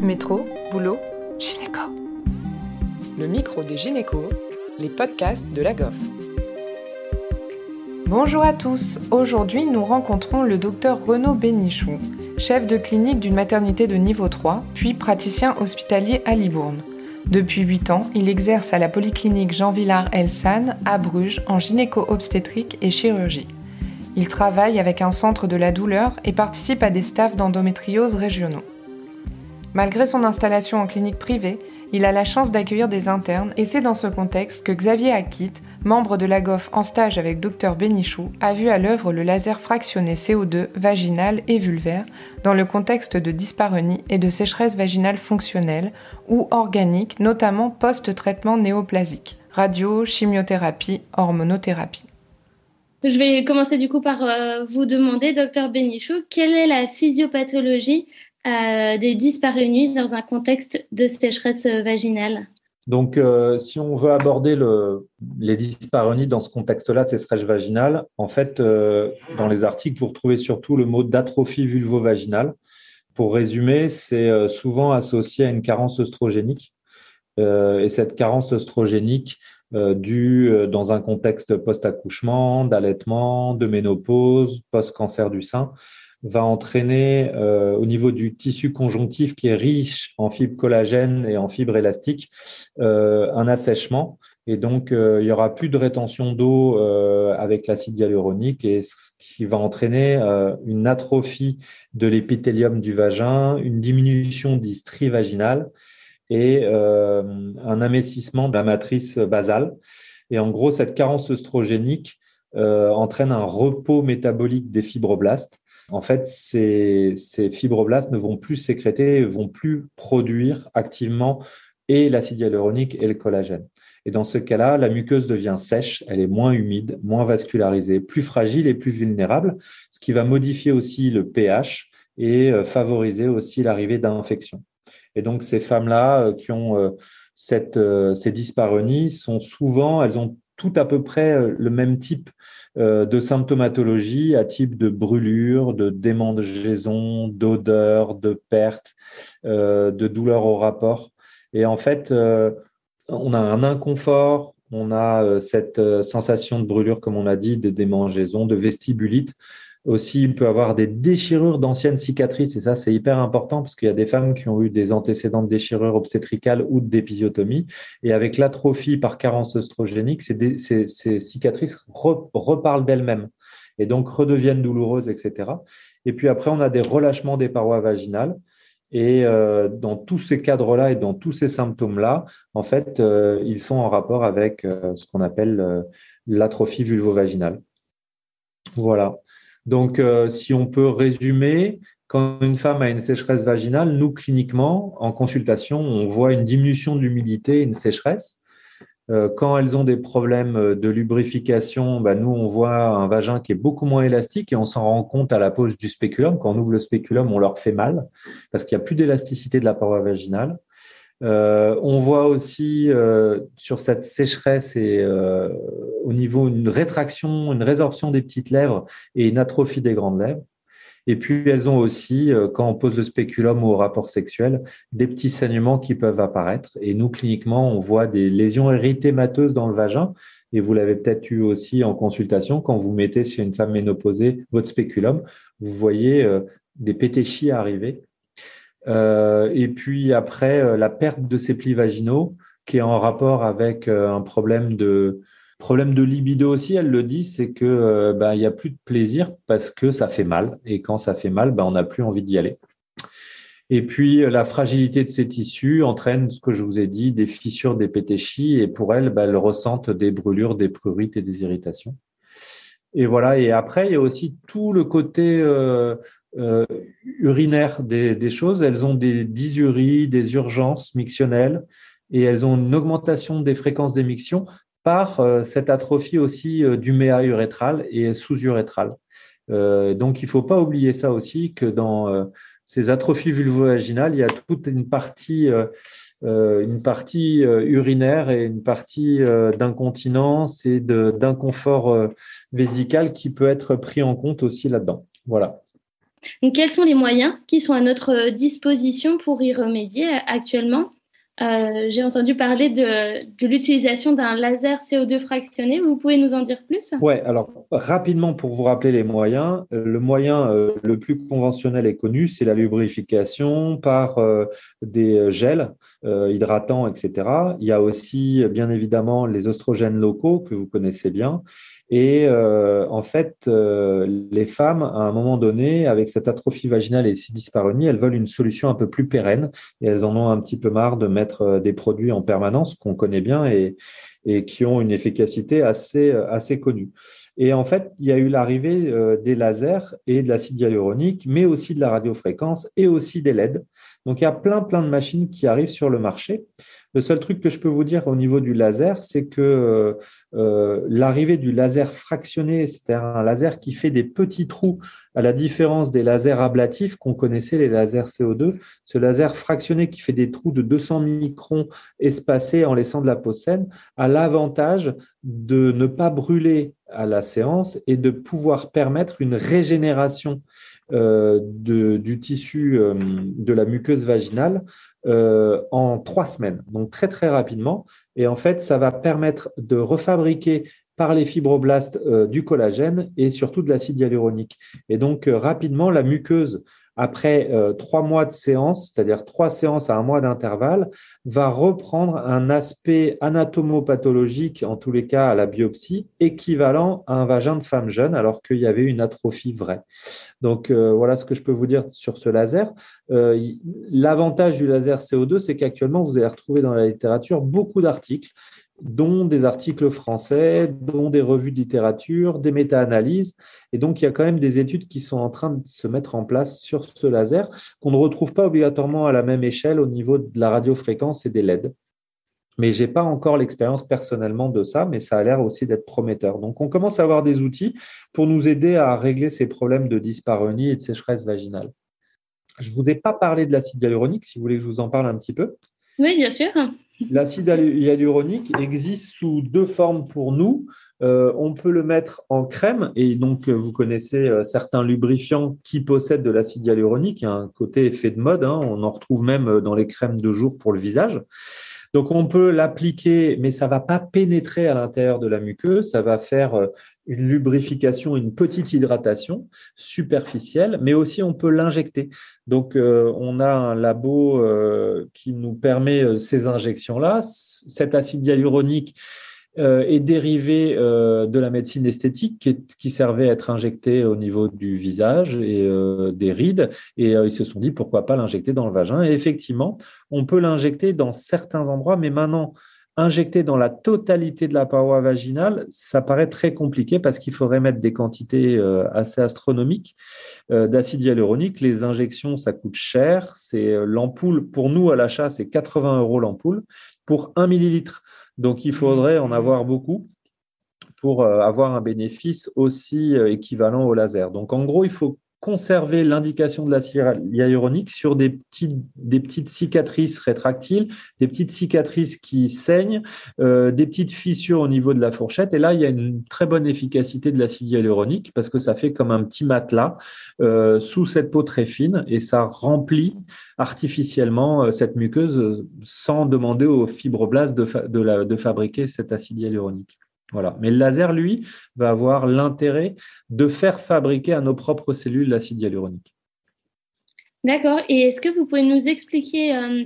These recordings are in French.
Métro, boulot, gynéco. Le micro des gynécos, les podcasts de la GOF. Bonjour à tous. Aujourd'hui, nous rencontrons le docteur Renaud Bénichou, chef de clinique d'une maternité de niveau 3, puis praticien hospitalier à Libourne. Depuis 8 ans, il exerce à la polyclinique Jean Villard Elsan à Bruges en gynéco-obstétrique et chirurgie. Il travaille avec un centre de la douleur et participe à des staffs d'endométriose régionaux. Malgré son installation en clinique privée, il a la chance d'accueillir des internes et c'est dans ce contexte que Xavier Akit, membre de la GOF en stage avec Dr Bénichou, a vu à l'œuvre le laser fractionné CO2 vaginal et vulvaire dans le contexte de dyspareunie et de sécheresse vaginale fonctionnelle ou organique, notamment post-traitement néoplasique, radio, chimiothérapie, hormonothérapie. Je vais commencer du coup par euh, vous demander, docteur Bénichou, quelle est la physiopathologie des dyspareunies dans un contexte de sécheresse vaginale donc, euh, si on veut aborder le, les dyspareunies dans ce contexte-là de sécheresse vaginale, en fait, euh, dans les articles, vous retrouvez surtout le mot d'atrophie vulvo-vaginale. Pour résumer, c'est euh, souvent associé à une carence œstrogénique. et cette carence œstrogénique, due dans un contexte post-accouchement, d'allaitement, de ménopause, post-cancer du sein, va entraîner euh, au niveau du tissu conjonctif qui est riche en fibres collagène et en fibres élastiques euh, un assèchement et donc euh, il y aura plus de rétention d'eau avec l'acide hyaluronique et ce qui va entraîner une atrophie de l'épithélium du vagin, une diminution d'hystrie vaginale et un amincissement de la matrice basale. Et en gros, cette carence œstrogénique entraîne un repos métabolique des fibroblastes en fait, ces, fibroblastes ne vont plus sécréter, vont plus produire activement et l'acide hyaluronique et le collagène. Et dans ce cas-là, la muqueuse devient sèche, elle est moins humide, moins vascularisée, plus fragile et plus vulnérable, ce qui va modifier aussi le pH et euh, favoriser aussi l'arrivée d'infections. Et donc ces femmes-là euh, qui ont euh, cette, ces dyspareunies sont souvent, elles ont tout à peu près euh, le même type euh, de symptomatologie, à type de brûlure, de démangeaison, d'odeur, de perte, euh, de douleur au rapport. Et en fait, on a un inconfort, on a cette sensation de brûlure, comme on a dit, de démangeaison, de vestibulite. Aussi, il peut avoir des déchirures d'anciennes cicatrices, et ça, c'est hyper important parce qu'il y a des femmes qui ont eu des antécédents de déchirures obstétricales ou d'épisiotomie. Et avec l'atrophie par carence œstrogénique, ces, cicatrices reparlent d'elles-mêmes et donc redeviennent douloureuses, etc. Et puis après, on a des relâchements des parois vaginales. Et euh, dans tous ces cadres-là et dans tous ces symptômes-là, en fait, euh, ils sont en rapport avec euh, ce qu'on appelle l'atrophie vulvovaginale. Voilà. Donc, euh, si on peut résumer, quand une femme a une sécheresse vaginale, nous, cliniquement, en consultation, on voit une diminution d'humidité, une sécheresse. Euh, quand elles ont des problèmes de lubrification, bah, nous, on voit un vagin qui est beaucoup moins élastique et on s'en rend compte à la pose du spéculum. Quand on ouvre le spéculum, on leur fait mal parce qu'il n'y a plus d'élasticité de la paroi vaginale. Euh, on voit aussi sur cette sécheresse et au niveau une rétraction, une résorption des petites lèvres et une atrophie des grandes lèvres. Et puis elles ont aussi, quand on pose le spéculum au rapport sexuel, des petits saignements qui peuvent apparaître. Et nous, cliniquement, on voit des lésions érythémateuses dans le vagin. Et vous l'avez peut-être eu aussi en consultation, quand vous mettez sur une femme ménopausée votre spéculum, vous voyez des pétéchis arriver euh, et puis après, euh, la perte de ces plis vaginaux, qui est en rapport avec euh, un problème de problème de libido aussi. Elle le dit, c'est que ben, il a plus de plaisir parce que ça fait mal. Et quand ça fait mal, ben, on n'a plus envie d'y aller. Et puis, la fragilité de ces tissus entraîne, ce que je vous ai dit, des fissures, des pétéchis. Et pour elle, ben, elle ressentent des brûlures, des prurites et des irritations. Et voilà. Et après, il y a aussi tout le côté euh, urinaires des, choses. Elles ont des dysuries, des urgences mictionnelles et elles ont une augmentation des fréquences d'émission par euh, cette atrophie aussi euh, du méa urétral et sous-urétral. donc, il ne faut pas oublier ça aussi, que dans ces atrophies vulvovaginales, il y a toute une partie, une partie urinaire et une partie d'incontinence et d'inconfort vésical qui peut être pris en compte aussi là-dedans. Voilà. Quels sont les moyens qui sont à notre disposition pour y remédier actuellement? Euh, j'ai entendu parler de, l'utilisation d'un laser CO2 fractionné. Vous pouvez nous en dire plus? Oui, alors rapidement pour vous rappeler les moyens, euh, le moyen euh, le plus conventionnel et connu, c'est la lubrification par des gels hydratants, etc. Il y a aussi bien évidemment les oestrogènes locaux que vous connaissez bien. Et euh, en fait, euh, les femmes, à un moment donné, avec cette atrophie vaginale et ces dysparonies, elles veulent une solution un peu plus pérenne et elles en ont un petit peu marre de mettre euh, des produits en permanence qu'on connaît bien et, et qui ont une efficacité assez, assez connue. Et en fait, il y a eu l'arrivée des lasers et de l'acide hyaluronique, mais aussi de la radiofréquence et aussi des LED. Donc, il y a plein, plein de machines qui arrivent sur le marché. Le seul truc que je peux vous dire au niveau du laser, c'est que euh, l'arrivée du laser fractionné, c'est-à-dire un laser qui fait des petits trous, à la différence des lasers ablatifs qu'on connaissait, les lasers CO2, ce laser fractionné qui fait des trous de 200 microns espacés en laissant de la peau saine, a l'avantage de ne pas brûler à la séance et de pouvoir permettre une régénération euh, du tissu de la muqueuse vaginale euh, en trois semaines, donc très très rapidement. Et en fait, ça va permettre de refabriquer par les fibroblastes euh, du collagène et surtout de l'acide hyaluronique. Et donc euh, rapidement, la muqueuse après euh, trois mois de séance, c'est-à-dire trois séances à un mois d'intervalle, va reprendre un aspect anatomopathologique, en tous les cas à la biopsie, équivalent à un vagin de femme jeune, alors qu'il y avait une atrophie vraie. Donc euh, voilà ce que je peux vous dire sur ce laser. Euh, l'avantage du laser CO2, c'est qu'actuellement, vous allez retrouver dans la littérature beaucoup d'articles dont des articles français, dont des revues de littérature, des méta-analyses. Et donc, il y a quand même des études qui sont en train de se mettre en place sur ce laser qu'on ne retrouve pas obligatoirement à la même échelle au niveau de la radiofréquence et des LED. Mais je n'ai pas encore l'expérience personnellement de ça, mais ça a l'air aussi d'être prometteur. Donc, on commence à avoir des outils pour nous aider à régler ces problèmes de dyspareunie et de sécheresse vaginale. Je ne vous ai pas parlé de l'acide hyaluronique, si vous voulez que je vous en parle un petit peu. Oui, bien sûr. L'acide hyaluronique existe sous deux formes pour nous. Euh, on peut le mettre en crème et donc euh, vous connaissez euh, certains lubrifiants qui possèdent de l'acide hyaluronique. Il y a un côté effet de mode. Hein. on en retrouve même dans les crèmes de jour pour le visage. Donc on peut l'appliquer, mais ça va pas pénétrer à l'intérieur de la muqueuse. Ça va faire une lubrification, une petite hydratation superficielle, mais aussi on peut l'injecter. Donc euh, on a un labo euh, qui nous permet euh, ces injections-là. Cet acide hyaluronique est dérivé de la médecine esthétique qui, servait à être injecté au niveau du visage et des rides. Et ils se sont dit pourquoi pas l'injecter dans le vagin. Et effectivement, on peut l'injecter dans certains endroits, mais maintenant injecter dans la totalité de la paroi vaginale, ça paraît très compliqué parce qu'il faudrait mettre des quantités euh, assez astronomiques euh, d'acide hyaluronique. Les injections, ça coûte cher. C'est euh, l'ampoule, pour nous à l'achat, c'est 80 euros l'ampoule pour 1 millilitre. Donc il faudrait en avoir beaucoup pour avoir un bénéfice aussi équivalent au laser. Donc en gros, il faut conserver l'indication de l'acide hyaluronique sur des petites, cicatrices rétractiles, des petites cicatrices qui saignent, euh, des petites fissures au niveau de la fourchette. Et là, il y a une très bonne efficacité de l'acide hyaluronique parce que ça fait comme un petit matelas euh, sous cette peau très fine et ça remplit artificiellement euh, cette muqueuse sans demander aux fibroblastes de fabriquer cet acide hyaluronique. Voilà. Mais le laser, lui, va avoir l'intérêt de faire fabriquer à nos propres cellules l'acide hyaluronique. D'accord. Et est-ce que vous pouvez nous expliquer euh,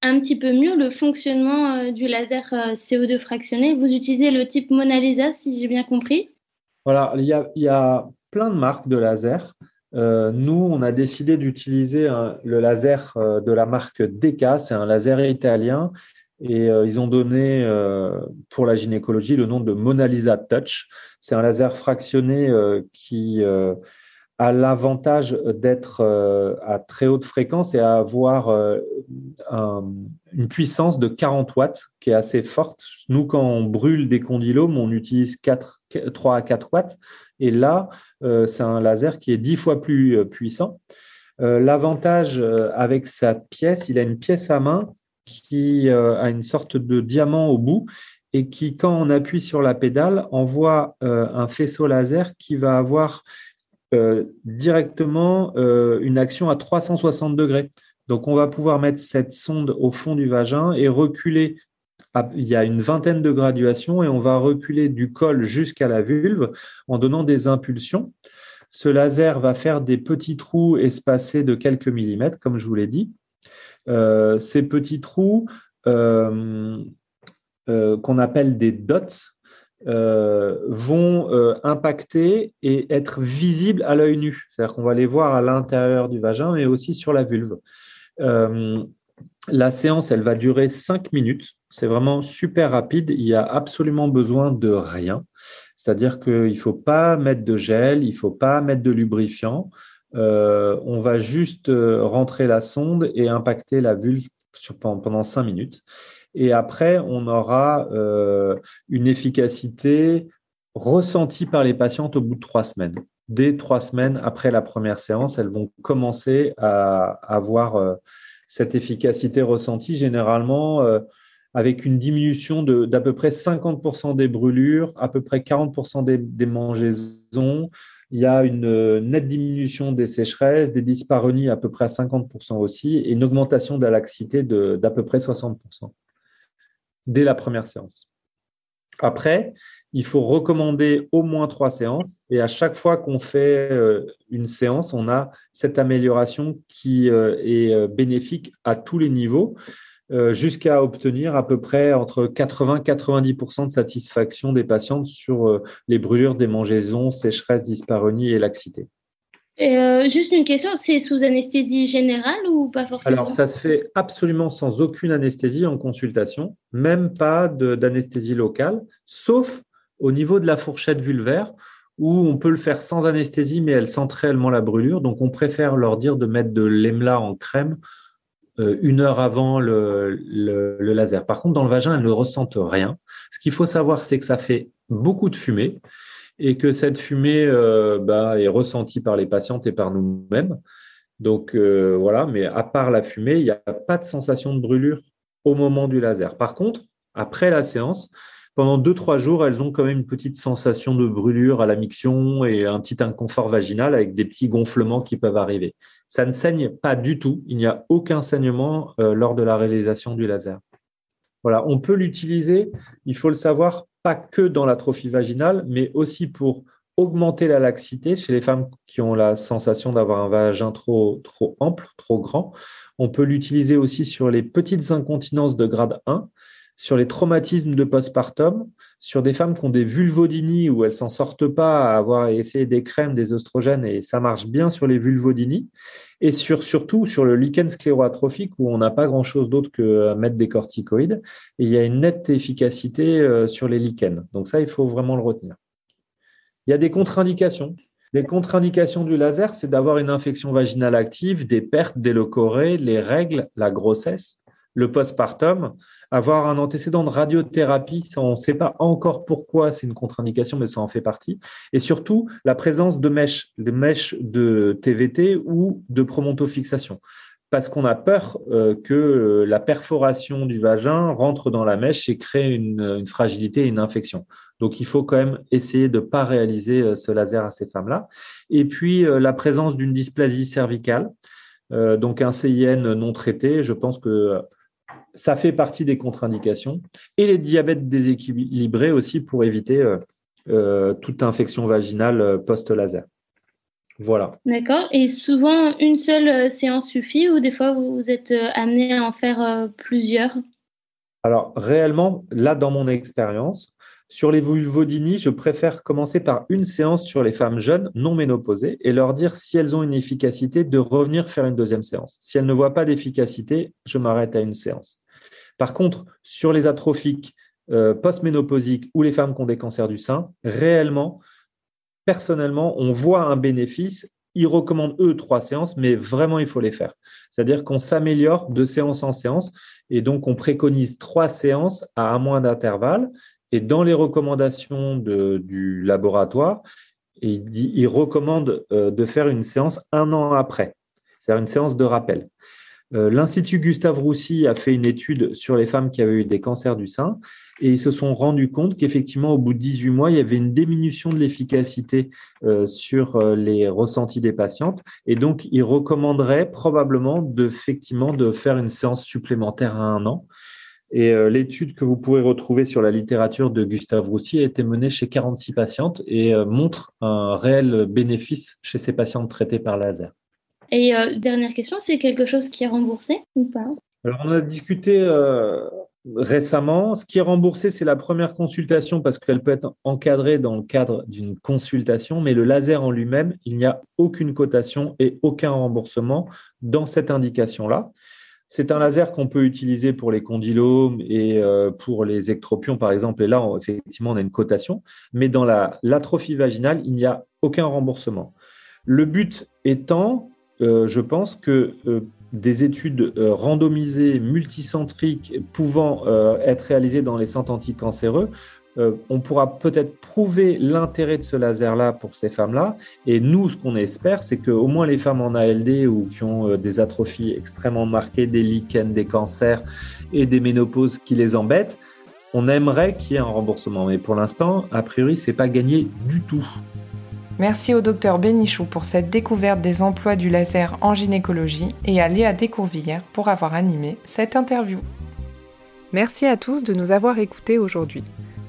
un petit peu mieux le fonctionnement euh, du laser euh, CO2 fractionné? Vous utilisez le type Mona Lisa, si j'ai bien compris? Voilà, il y a, plein de marques de laser. nous, on a décidé d'utiliser le laser de la marque DK, c'est un laser italien et euh, ils ont donné euh, pour la gynécologie le nom de Mona Lisa Touch. C'est un laser fractionné euh, qui a l'avantage d'être à très haute fréquence et à avoir une puissance de 40 watts qui est assez forte. Nous, quand on brûle des condylomes, on utilise 4, 3 à 4 watts. Et là, c'est un laser qui est 10 fois plus puissant. L'avantage avec sa pièce, il a une pièce à main qui euh, a une sorte de diamant au bout et qui, quand on appuie sur la pédale, envoie euh, un faisceau laser qui va avoir directement une action à 360 degrés. Donc, on va pouvoir mettre cette sonde au fond du vagin et reculer. Il y a une vingtaine de graduations et on va reculer du col jusqu'à la vulve en donnant des impulsions. Ce laser va faire des petits trous espacés de quelques millimètres, comme je vous l'ai dit. Euh, ces petits trous euh, euh, qu'on appelle des dots vont impacter et être visibles à l'œil nu. C'est-à-dire qu'on va les voir à l'intérieur du vagin, mais aussi sur la vulve. La séance, elle va durer cinq minutes. C'est vraiment super rapide. Il y a absolument besoin de rien. C'est-à-dire qu'il ne faut pas mettre de gel, il ne faut pas mettre de lubrifiant. Euh, on va juste euh, rentrer la sonde et impacter la vulve pendant cinq minutes. Et après, on aura une efficacité ressentie par les patientes au bout de trois semaines dès trois semaines après la première séance, elles vont commencer à avoir euh, cette efficacité ressentie, généralement euh, avec une diminution d'à peu près 50% des brûlures, à peu près 40% des, des, mangeaisons. Il y a une euh, nette diminution des sécheresses, des dyspareunies à peu près à 50% aussi, et une augmentation de la laxité d'à peu près 60% dès la première séance. Après, il faut recommander au moins trois séances. Et à chaque fois qu'on fait euh, une séance, on a cette amélioration qui euh, est bénéfique à tous les niveaux, jusqu'à obtenir à peu près entre 80-90% de satisfaction des patientes sur les brûlures, démangeaisons, sécheresse, dyspareunie et laxité. Et juste une question, c'est sous anesthésie générale ou pas forcément? Alors, ça se fait absolument sans aucune anesthésie en consultation, même pas d'anesthésie locale, sauf au niveau de la fourchette vulvaire, où on peut le faire sans anesthésie, mais elle sent réellement la brûlure. Donc, on préfère leur dire de mettre de l'EMLA en crème euh, une heure avant le, laser. Par contre, dans le vagin, elles ne ressentent rien. Ce qu'il faut savoir, c'est que ça fait beaucoup de fumée et que cette fumée euh, bah, est ressentie par les patientes et par nous-mêmes. Donc, euh, voilà, mais à part la fumée, il n'y a pas de sensation de brûlure au moment du laser. Par contre, après la séance, pendant deux, trois jours, elles ont quand même une petite sensation de brûlure à la miction et un petit inconfort vaginal avec des petits gonflements qui peuvent arriver. Ça ne saigne pas du tout. Il n'y a aucun saignement euh, lors de la réalisation du laser. Voilà, on peut l'utiliser, il faut le savoir, pas que dans l'atrophie vaginale, mais aussi pour augmenter la laxité chez les femmes qui ont la sensation d'avoir un vagin trop, trop ample, trop grand. On peut l'utiliser aussi sur les petites incontinences de grade 1 sur les traumatismes de postpartum, sur des femmes qui ont des vulvodynies où elles s'en sortent pas à avoir essayé des crèmes, des oestrogènes et ça marche bien sur les vulvodynies, et sur, surtout sur le lichen scléroatrophique où on n'a pas grand chose d'autre que mettre des corticoïdes et il y a une nette efficacité euh, sur les lichens. Donc ça, il faut vraiment le retenir. Il y a des contre-indications. Les contre-indications du laser, c'est d'avoir une infection vaginale active, des pertes, des locorées, les règles, la grossesse, le postpartum avoir un antécédent de radiothérapie, on ne sait pas encore pourquoi c'est une contre-indication, mais ça en fait partie. Et surtout, la présence de mèches, de mèches de TVT ou de promontofixation. Parce qu'on a peur euh, que euh, la perforation du vagin rentre dans la mèche et crée une, fragilité et une infection. Donc, il faut quand même essayer de ne pas réaliser euh, ce laser à ces femmes-là. Et puis, la présence d'une dysplasie cervicale, donc un CIN non traité, je pense que ça fait partie des contre-indications. Et les diabètes déséquilibrés aussi pour éviter euh, euh, toute infection vaginale euh, post-laser. Voilà. D'accord. Et souvent, une seule séance suffit ou des fois, vous êtes amené à en faire plusieurs? Alors, réellement, là, dans mon expérience, sur les vulvodynies, je préfère commencer par une séance sur les femmes jeunes non ménopausées et leur dire si elles ont une efficacité de revenir faire une deuxième séance. Si elles ne voient pas d'efficacité, je m'arrête à une séance. Par contre, sur les atrophiques euh, post-ménopausiques ou les femmes qui ont des cancers du sein, réellement, personnellement, on voit un bénéfice. Ils recommandent, eux, trois séances, mais vraiment, il faut les faire. C'est-à-dire qu'on s'améliore de séance en séance et donc on préconise trois séances à un mois d'intervalle. Et dans les recommandations du laboratoire, ils recommandent euh, de faire une séance un an après, c'est-à-dire une séance de rappel. Euh, L'Institut Gustave Roussy a fait une étude sur les femmes qui avaient eu des cancers du sein et ils se sont rendus compte qu'effectivement, au bout de 18 mois, il y avait une diminution de l'efficacité euh, sur les ressentis des patientes. Et donc, ils recommanderaient probablement de faire une séance supplémentaire à un an. Et euh, l'étude que vous pourrez retrouver sur la littérature de Gustave Roussy a été menée chez 46 patientes et montre un réel bénéfice chez ces patientes traitées par laser. Et dernière question, c'est quelque chose qui est remboursé ou pas? Alors, on a discuté récemment. Ce qui est remboursé, c'est la première consultation parce qu'elle peut être encadrée dans le cadre d'une consultation, mais le laser en lui-même, il n'y a aucune cotation et aucun remboursement dans cette indication-là. C'est un laser qu'on peut utiliser pour les condylomes et euh, pour les ectropions, par exemple. Et là, effectivement, on a une cotation. Mais dans l'atrophie vaginale, il n'y a aucun remboursement. Le but étant, euh, je pense que euh, des études randomisées, multicentriques, pouvant être réalisées dans les centres anticancéreux, euh, on pourra peut-être prouver l'intérêt de ce laser-là pour ces femmes-là. Et nous, ce qu'on espère, c'est qu'au moins les femmes en ALD ou qui ont des atrophies extrêmement marquées, des lichens, des cancers et des ménopauses qui les embêtent, on aimerait qu'il y ait un remboursement. Mais pour l'instant, a priori, c'est pas gagné du tout. Merci au docteur Bénichou pour cette découverte des emplois du laser en gynécologie et à Léa Descourvillières pour avoir animé cette interview. Merci à tous de nous avoir écoutés aujourd'hui.